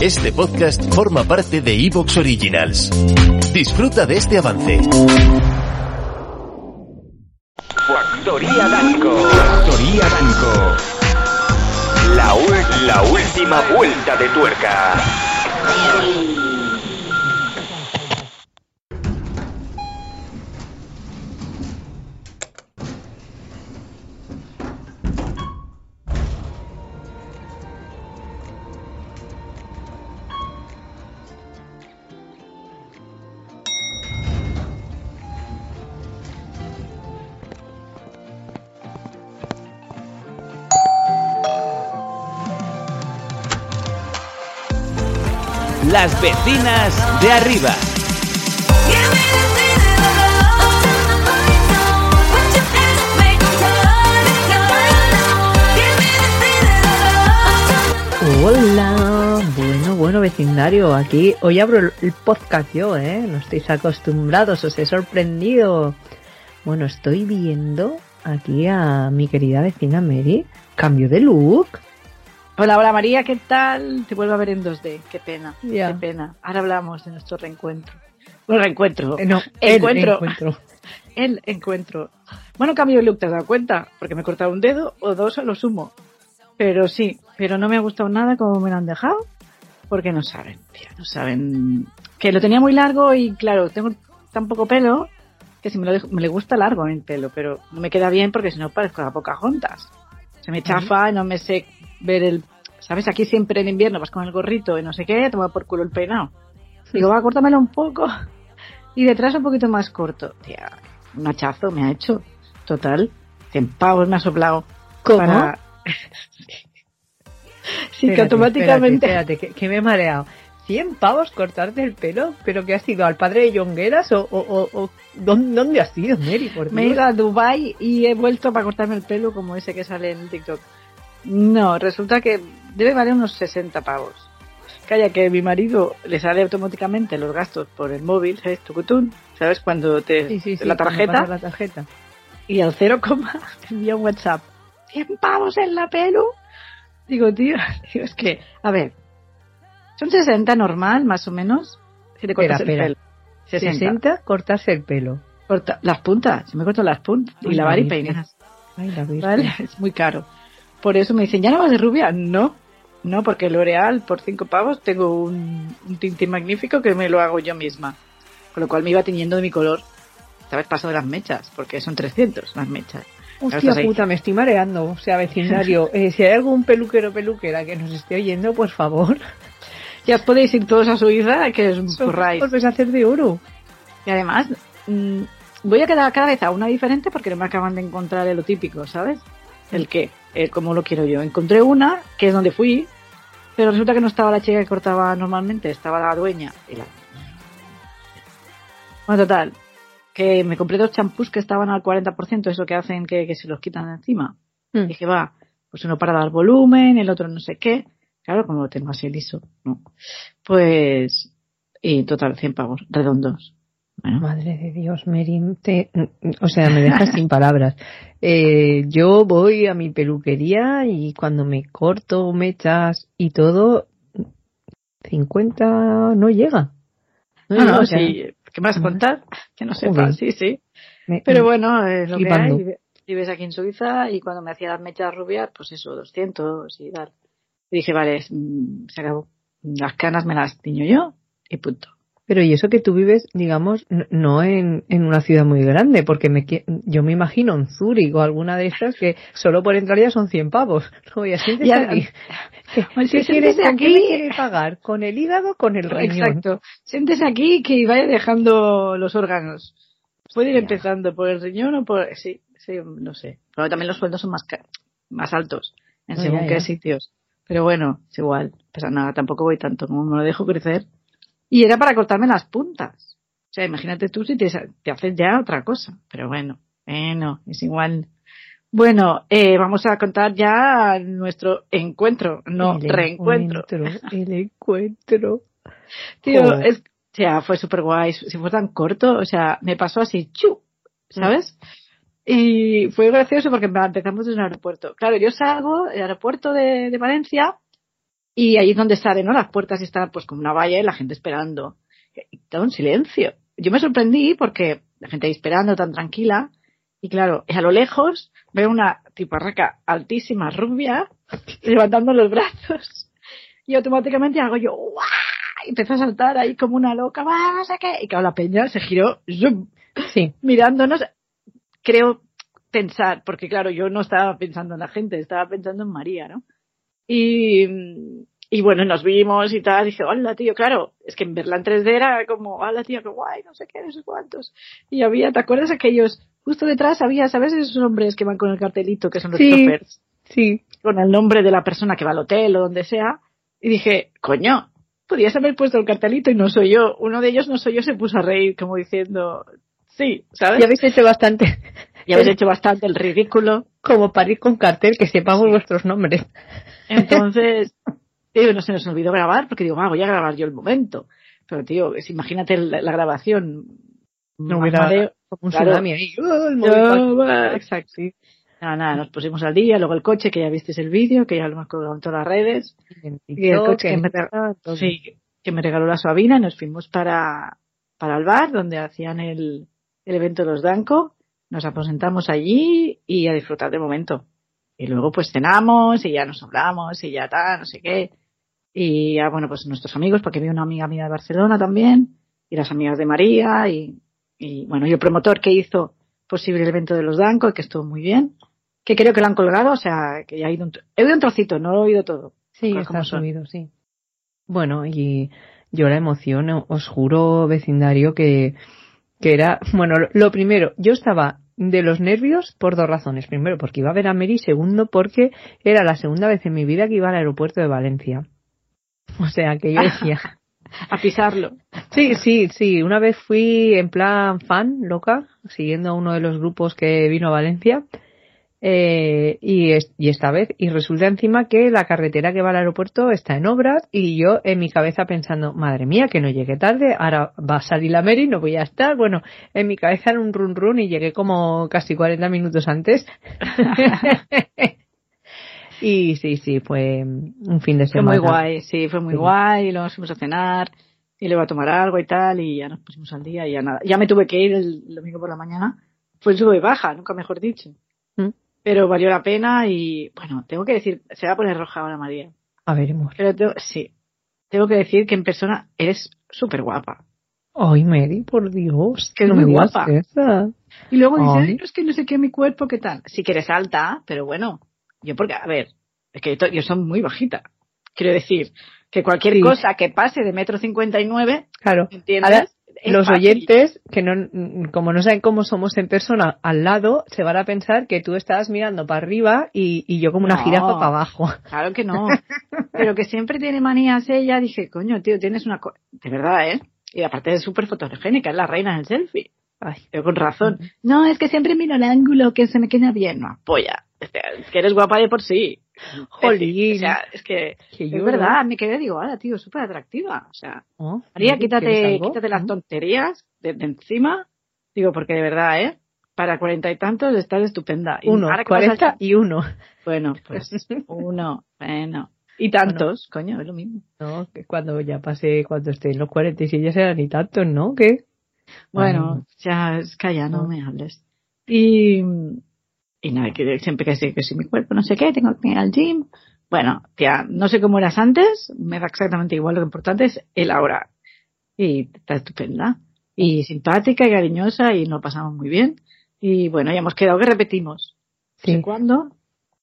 Este podcast forma parte de Evox Originals. Disfruta de este avance. Factoría Danco. Factoría Danco. La, la última vuelta de tuerca. Las vecinas de arriba. Hola, bueno, bueno vecindario, aquí hoy abro el, podcast yo, ¿eh? No estáis acostumbrados, os he sorprendido. Bueno, estoy viendo aquí a mi querida vecina Mary, cambio de look. Hola, hola María, ¿qué tal? Te vuelvo a ver en 2D, qué pena, qué pena. Ahora hablamos de nuestro reencuentro. Bueno, reencuentro. Eh, no, el encuentro. El encuentro. Bueno, cambio de look, ¿te has dado cuenta? Porque me he cortado un dedo o dos a lo sumo. Pero sí, pero no me ha gustado nada como me lo han dejado. Porque no saben, tía, no saben. Que lo tenía muy largo y claro, tengo tan poco pelo que si me lo dejo, me le gusta largo el pelo, pero no me queda bien porque si no parezco a pocas juntas. Se me chafa, no me sé ver el. ¿Sabes? Aquí siempre en invierno vas con el gorrito y no sé qué, toma por culo el peinado. Digo, va, córtamelo un poco. Y detrás un poquito más corto. Tía, un hachazo me ha hecho. Total. 100 pavos me ha soplado. ¿Cómo? Para... sí, que automáticamente. Espérate, espérate, que, que me he mareado. 100 pavos cortarte el pelo, pero que has ido al padre de Jongueras o, o, o, o- ¿dónde, dónde has ido, Mary? Por Me he ido a Dubai y he vuelto para cortarme el pelo como ese que sale en TikTok. No, resulta que debe valer unos 60 pavos. Calla, que mi marido le sale automáticamente los gastos por el móvil, ¿sabes? Tucutún, ¿sabes? Cuando te Sí, sí, sí, la tarjeta la tarjeta. y al cero coma te envía un WhatsApp. 100 pavos en la pelo. Digo, tío, digo, es que, a ver, son 60 normal, más o menos, si te cortas el pelo. 60. 60, cortarse el pelo. Corta- las puntas, se me corto las puntas y lavar y la Virgen. peinar. Ay, la Virgen. ¿Vale? Es muy caro. Por eso me dicen, ¿ya no vas de rubia? No, no, porque L'Oreal por 5 pavos tengo un, un tinte magnífico que me lo hago yo misma. Con lo cual me iba tiñendo de mi color. Esta vez paso de las mechas, porque son 300 las mechas. Hostia puta, me estoy mareando. O sea, vecindario, eh, si hay algún peluquero o peluquera que nos esté oyendo, por favor, Ya os podéis ir todos a Suiza, que os curráis. os vais a hacer de oro. Y además, mm, voy a quedar cada vez a una diferente porque no me acaban de encontrar lo típico, ¿sabes? El qué, el cómo lo quiero yo. Encontré una, que es donde fui, pero resulta que no estaba la chica que cortaba normalmente, estaba la dueña. Y la... Bueno, total, que me compré dos champús que estaban al 40%, eso que hacen que, que se los quitan de encima. Mm. Dije, va, pues uno para dar volumen, el otro no sé qué. Claro, como lo tengo así liso, ¿no? Pues, y total, 100 pavos, redondos. Bueno, Madre de Dios, Mary, te- o sea, me dejas sin palabras. Eh, yo voy a mi peluquería y cuando me corto mechas y todo, 50 no llega. No, llega, no, o sea, sí. ¿Qué me vas a contar? Que no sepa, sí, sí. me- Pero bueno, es lo que hay. Vive- Vives aquí en Suiza y cuando me hacía las mechas rubias, pues eso, 200 y tal. Y dije, vale, mm, se acabó. Las canas me las tiño yo y punto. Pero y eso que tú vives, digamos, no en, en una ciudad muy grande, porque me, yo me imagino en Zúrich o alguna de estas que solo por entrar ya son 100 pavos. No, siéntese Ya, aquí. ¿Qué, Pues qué sí, quieres, siéntese ¿Con qué aquí. quiere pagar? ¿Con el hígado o con el riñón? Exacto. Siéntese aquí que vaya dejando los órganos. Puede ir empezando por el riñón o por... Sí, sí, no sé. Pero también los sueldos son más, más altos en No, según ya, qué ya. sitios. Pero bueno, es igual, pasa nada, tampoco voy tanto, como me lo dejo crecer. Y era para cortarme las puntas. O sea, imagínate tú si te, te haces ya otra cosa. Pero bueno, bueno, es igual. Bueno, eh, vamos a contar ya nuestro encuentro, no El reencuentro. encuentro, El encuentro. Tío, es, o sea, fue súper guay. Si fue tan corto, o sea, me pasó así, chu, ¿sabes? Y fue gracioso porque empezamos desde el aeropuerto. Claro, yo salgo del aeropuerto de, de Valencia y ahí es donde salen, ¿no? Las puertas y está pues como una valla y la gente esperando. Y todo en silencio. Yo me sorprendí porque la gente ahí esperando tan tranquila. Y claro, a lo lejos veo una tiparraca altísima, rubia, levantando los brazos. Y automáticamente hago yo, ¡guau! Y empezó a saltar ahí como una loca, ¡va, no sé qué! Y claro, la peña se giró, ¡zum! Sí, mirándonos, creo pensar, porque claro, yo no estaba pensando en la gente, estaba pensando en María, ¿no? Y, y bueno, nos vimos y tal, dije, hola tío, claro, es que en verla en 3D era como, hola tío, qué guay, no sé qué, no sé cuántos. Y había, ¿te acuerdas aquellos? Justo detrás había, ¿sabes esos hombres que van con el cartelito, que son los Sí. sí. Con el nombre de la persona que va al hotel o donde sea. Y dije, coño, podías haber puesto el cartelito y no soy yo. Uno de ellos no soy yo, se puso a reír como diciendo, sí, ¿sabes? Ya habéis hecho bastante. Ya habéis hecho bastante el ridículo. Como para ir con cartel, que sepamos vuestros nombres. Entonces, tío, no se nos olvidó grabar porque digo, voy a grabar yo el momento. Pero, tío, es- imagínate la, la grabación. No hubiera un Claro. tsunami ahí. ¡Oh, el Yo, exacto, sí. Nada, nada, nos pusimos al día, luego el coche, que ya visteis el vídeo, que ya lo hemos colgado en todas las redes. Y el coche que me, todo. sí, que me regaló la Sabina y nos fuimos para, para el bar donde hacían el, el evento de los Danco. Nos aposentamos allí y a disfrutar del momento. Y luego pues cenamos y ya nos hablamos y ya tal, no sé qué. Y ya, bueno, pues nuestros amigos, porque vi una amiga mía de Barcelona también, y las amigas de María, y, y bueno, y el promotor que hizo posible el evento de los Danco, que estuvo muy bien, que creo que lo han colgado, o sea, que ya ha ido un, he oído un trocito, no lo he oído todo. Sí, está subido, sí. Bueno, y yo la emoción, os juro, vecindario, que, que era, bueno, lo, primero, yo estaba de los nervios por dos razones. Primero, porque iba a ver a Mary, segundo, porque era la segunda vez en mi vida que iba al aeropuerto de Valencia. O sea, que yo decía, A pisarlo. Sí, sí, sí. Una vez fui en plan fan, loca, siguiendo a uno de los grupos que vino a Valencia. Eh, y, es- y esta vez, y resulta encima que la carretera que va al aeropuerto está en obras y yo en mi cabeza pensando, madre mía, que no llegué tarde, ahora va a salir la Mary, no voy a estar. Bueno, en mi cabeza era un run run y llegué como casi 40 minutos antes. y sí, sí, fue un fin de Fue semana. muy guay, sí, fue muy Sí. guay. Y luego nos fuimos a cenar y le iba a tomar algo y tal. Y ya nos pusimos al día y ya nada. Ya me tuve que ir el domingo por la mañana. Fue el sube y baja, nunca mejor dicho. Pero valió la pena y bueno, tengo que decir, se va a poner roja ahora María. A veremos. Pero tengo- sí, tengo que decir que en persona eres súper guapa. Ay, Mary, por Dios. Que es no me guapa. esa. Y luego dice, Ay. "Ay, no, es que no sé qué mi cuerpo, qué tal. Sí que eres alta, pero bueno, yo porque, a ver, es que yo, yo soy muy bajita. Quiero decir, que cualquier Sí. cosa que pase de metro cincuenta y nueve, Claro. ¿entiendes? Ahora, los fácil. oyentes, que no, como no saben cómo somos en persona al lado, se van a pensar que tú estás mirando para arriba y, y yo como una No. jirafa para abajo. Claro que no. Pero que siempre tiene manías ella. Dije, coño, tío, tienes una... co-". De verdad, ¿eh? Y aparte es súper fotogénica, es la reina del selfie. Ay, Yo con razón. No, es que siempre miro el ángulo que se me queda bien. No, que es que eres guapa de por sí. Jolín. O sea, es que... que Es lloro. verdad, me quedé, digo, ahora, tío, súper atractiva. O sea, Oh, María, quítate, quítate las ¿Mm? tonterías de, de encima. Digo, porque de verdad, ¿eh? Para cuarenta y tantos estás estupenda. Y Uno, cuarenta y uno. Bueno, pues uno, bueno. Y tantos, coño, es lo mismo. No, que cuando ya pase, cuando esté en los 46 ya serán ni tantos, ¿no? ¿Qué? Bueno, Ay. ya, es calla, no No. me hables. Y, y nada, que siempre que sé que si mi cuerpo no sé qué, tengo que ir al gym. Bueno, tía, no sé cómo eras antes, me da exactamente igual, lo importante es el ahora. Y está estupenda. Y simpática y cariñosa y nos pasamos muy bien. Y bueno, ya hemos quedado que repetimos. No sé Sí. cuándo.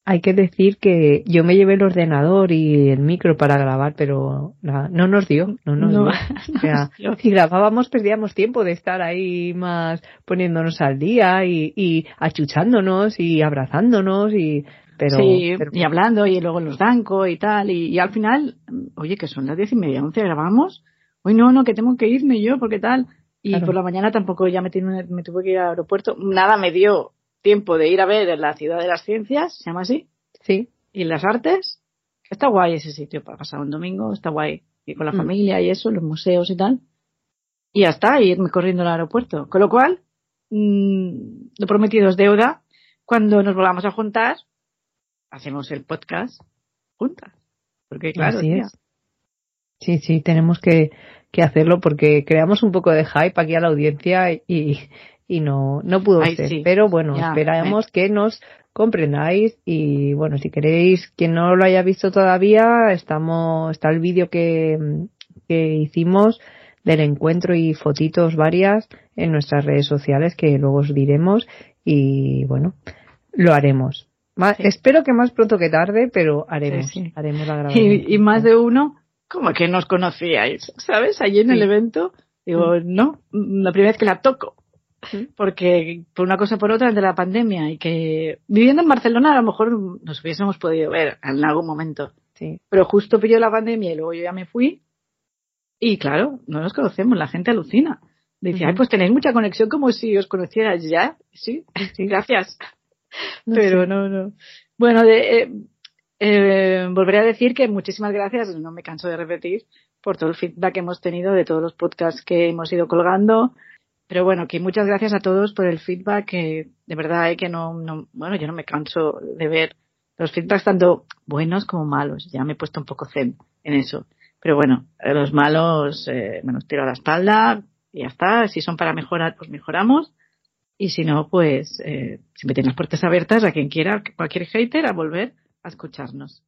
Hay que decir que yo me llevé el ordenador y el micro para grabar, pero nada, no nos dio, no nos No, dio. O sea, si grabábamos perdíamos tiempo de estar ahí más poniéndonos al día y, y achuchándonos y abrazándonos y Pero, sí, pero- y hablando, y luego los danco y tal, y, y al final, oye, que son las diez y media, once, grabamos. Hoy no, no, que tengo que irme yo, porque tal. Y Claro. por la mañana tampoco ya me, tiene- me tuve que ir al aeropuerto. Nada me dio tiempo de ir a ver la ciudad de las ciencias, se llama así, sí, y las artes. Está guay ese sitio para pasar un domingo, está guay. Y con la Mm. familia y eso, los museos y tal. Y ya está, y irme corriendo al aeropuerto. Con lo cual, mm, lo prometido es deuda. Cuando nos volvamos a juntar, hacemos el podcast juntas. Porque claro, Así tía, es. Sí, sí, tenemos que, que hacerlo porque creamos un poco de hype aquí a la audiencia y, y no, no pudo Ay, ser. sí. Pero bueno, Ya, esperamos que nos comprendáis y bueno, si queréis, quien no lo haya visto todavía, estamos, está el vídeo que, que hicimos del encuentro y fotitos varias en nuestras redes sociales que luego os diremos y bueno, lo haremos. Sí. Espero que más pronto que tarde, pero haremos, Sí, sí. haremos la grabación. y, y más de uno, como que nos conocíais, ¿sabes? Allí en el evento, digo, no, mm, la primera vez que la toco. Sí. Porque por una cosa o por otra de la pandemia y que viviendo en Barcelona a lo mejor nos hubiésemos podido ver en algún momento. Sí. Pero justo pilló la pandemia y luego yo ya me fui. Y claro, no nos conocemos, la gente alucina. Dice, ay, pues tenéis mucha conexión como si os conocierais ya. Sí, Sí. gracias. No Pero sé. no, no. Bueno, de, eh, eh, volveré a decir que muchísimas gracias, no me canso de repetir, por todo el feedback que hemos tenido de todos los podcasts que hemos ido colgando. Pero bueno, que muchas gracias a todos por el feedback, que de verdad eh, que no, no, bueno, yo no me canso de ver los feedbacks tanto buenos como malos. Ya me he puesto un poco zen en eso. Pero bueno, eh, los malos eh, me los tiro a la espalda y ya está. Si son para mejorar, pues mejoramos. Y si no, pues eh, siempre tienen las puertas abiertas a quien quiera, cualquier hater, a volver a escucharnos.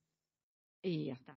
Y ya está.